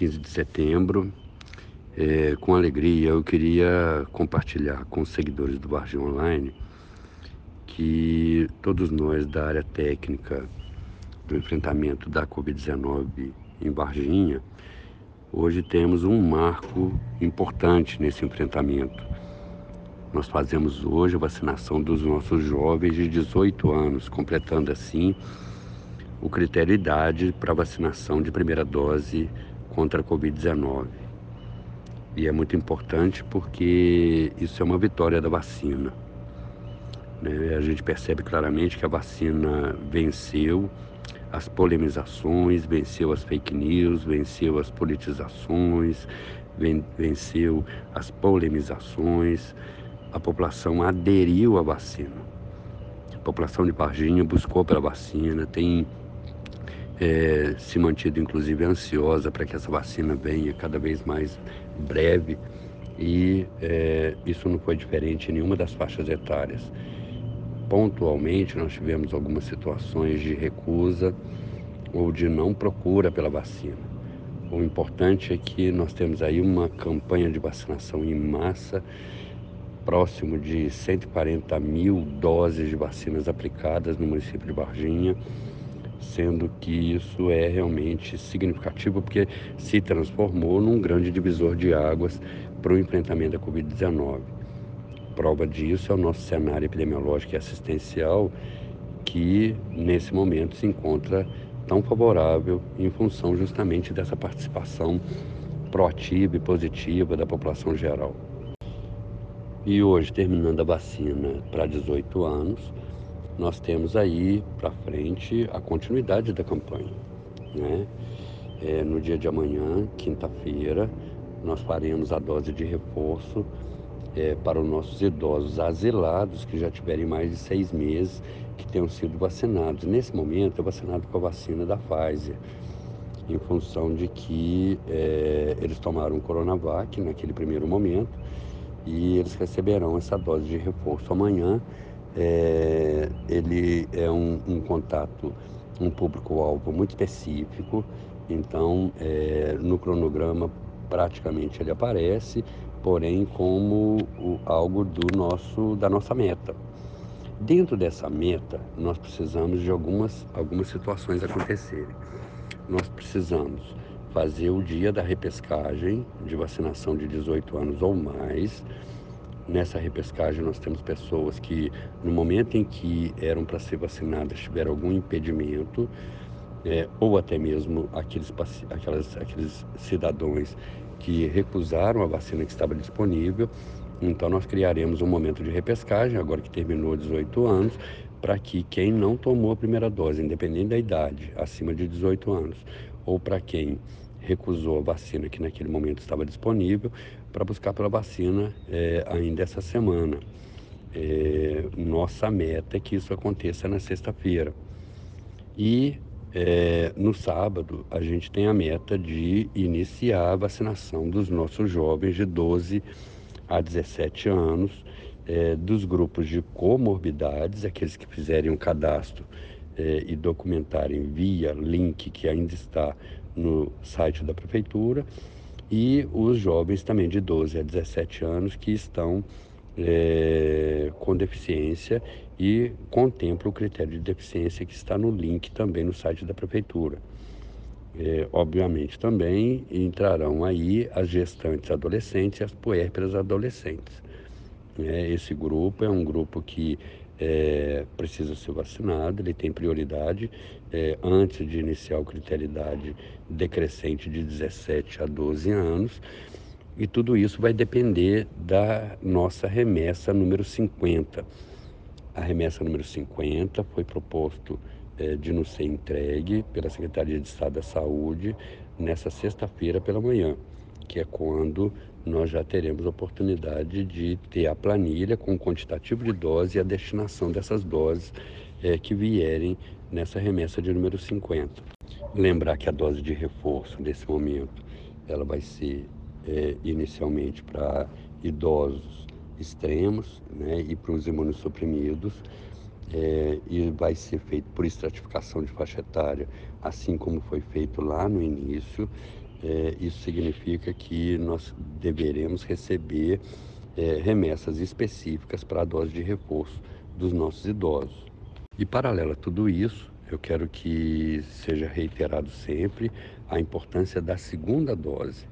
15 de setembro. É, com alegria, eu queria compartilhar com os seguidores do Varginha Online que todos nós da área técnica do enfrentamento da Covid-19 em Varginha, hoje temos um marco importante nesse enfrentamento. Nós fazemos hoje a vacinação dos nossos jovens de 18 anos, completando assim o critério idade para vacinação de primeira dose contra a Covid-19. E é muito importante porque isso é uma vitória da vacina. Né? A gente percebe claramente que a vacina venceu as polemizações, venceu as fake news, venceu as politizações, venceu as polemizações. A população aderiu à vacina. A população de Varginha buscou pela vacina, tem é, se mantido inclusive ansiosa para que essa vacina venha cada vez mais breve e é, isso não foi diferente em nenhuma das faixas etárias. Pontualmente nós tivemos algumas situações de recusa ou de não procura pela vacina. O importante é que nós temos aí uma campanha de vacinação em massa, próximo de 140 mil doses de vacinas aplicadas no município de Varginha sendo que isso é realmente significativo porque se transformou num grande divisor de águas para o enfrentamento da Covid-19. Prova disso é o nosso cenário epidemiológico e assistencial, que nesse momento se encontra tão favorável em função justamente dessa participação proativa e positiva da população geral. E hoje, terminando a vacina para 18 anos, nós temos aí para frente a continuidade da campanha. Né? É, no dia de amanhã, quinta-feira, nós faremos a dose de reforço é, para os nossos idosos asilados que já tiverem mais de seis meses que tenham sido vacinados. Nesse momento, é vacinado com a vacina da Pfizer, em função de que é, eles tomaram o Coronavac naquele primeiro momento e eles receberão essa dose de reforço amanhã é, ele é um, um, contato, um público-alvo muito específico, então é, no cronograma praticamente ele aparece, porém como o, algo do nosso, da nossa meta. Dentro dessa meta, nós precisamos de algumas, algumas situações acontecerem. Nós precisamos fazer o dia da repescagem de vacinação de 18 anos ou mais, Nessa repescagem, nós temos pessoas que, no momento em que eram para ser vacinadas, tiveram algum impedimento, é, ou até mesmo aqueles, aquelas, aqueles cidadãos que recusaram a vacina que estava disponível. Então, nós criaremos um momento de repescagem, agora que terminou 18 anos, para que quem não tomou a primeira dose, independente da idade, acima de 18 anos, ou para quem recusou a vacina que naquele momento estava disponível para buscar pela vacina é, ainda essa semana. É, nossa meta é que isso aconteça na sexta-feira. E é, no sábado a gente tem a meta de iniciar a vacinação dos nossos jovens de 12 a 17 anos, dos grupos de comorbidades, aqueles que fizerem um cadastro e documentarem via link que ainda está no site da prefeitura e os jovens também de 12 a 17 anos que estão é, com deficiência e contempla o critério de deficiência que está no link também no site da prefeitura. É, obviamente também entrarão aí as gestantes adolescentes e as puérperas adolescentes. É, esse grupo é um grupo que é, precisa ser vacinado, ele tem prioridade é, antes de iniciar o critério de idade decrescente de 17 a 12 anos. E tudo isso vai depender da nossa remessa número 50. A remessa número 50 foi proposto é, de não ser entregue pela Secretaria de Estado da Saúde nessa sexta-feira pela manhã, que é quando nós já teremos oportunidade de ter a planilha com o quantitativo de doses e a destinação dessas doses é, que vierem nessa remessa de número 50. Lembrar que a dose de reforço nesse momento ela vai ser é, inicialmente para idosos extremos né, e para os imunossuprimidos é, e vai ser feito por estratificação de faixa etária, assim como foi feito lá no início é, isso significa que nós deveremos receber é, remessas específicas para a dose de reforço dos nossos idosos. E paralelo a tudo isso, eu quero que seja reiterado sempre a importância da segunda dose.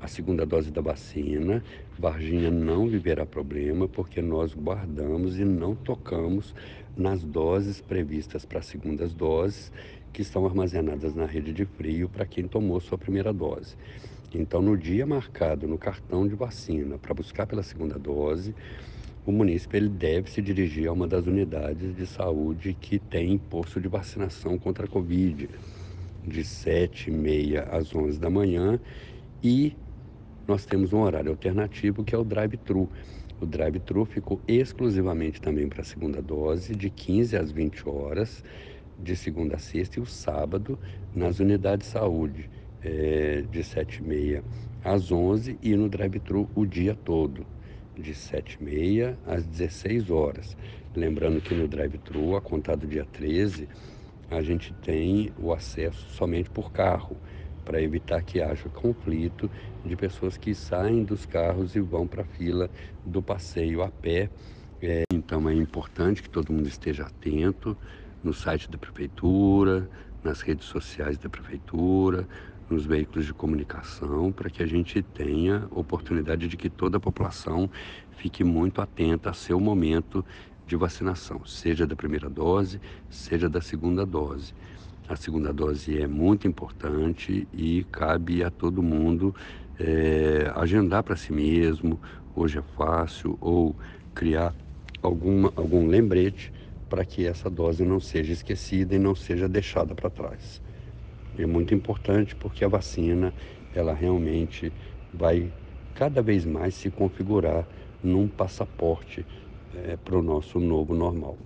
A segunda dose da vacina, Varginha não viverá problema porque nós guardamos e não tocamos nas doses previstas para as segundas doses que estão armazenadas na rede de frio para quem tomou sua primeira dose. Então, no dia marcado no cartão de vacina para buscar pela segunda dose, o munícipe ele deve se dirigir a uma das unidades de saúde que tem posto de vacinação contra a Covid, de 7h30 às 11 da manhã, e nós temos um horário alternativo que é o drive-thru. O drive-thru ficou exclusivamente também para a segunda dose, de 15 às 20 horas, de segunda a sexta, e o sábado nas unidades de saúde, é, de 7h30 às 11 e no drive-thru o dia todo de 7h30 às 16 horas. Lembrando que no drive-thru, a contar do dia 13, a gente tem o acesso somente por carro, para evitar que haja conflito de pessoas que saem dos carros e vão para a fila do passeio a pé. É, então é importante que todo mundo esteja atento no site da prefeitura, nas redes sociais da prefeitura, nos veículos de comunicação, para que a gente tenha oportunidade de que toda a população fique muito atenta a seu momento de vacinação, seja da primeira dose, seja da segunda dose. A segunda dose é muito importante e cabe a todo mundo é, agendar para si mesmo, hoje é fácil, ou criar alguma, algum lembrete para que essa dose não seja esquecida e não seja deixada para trás é muito importante porque a vacina ela realmente vai cada vez mais se configurar num passaporte é, para o nosso novo normal.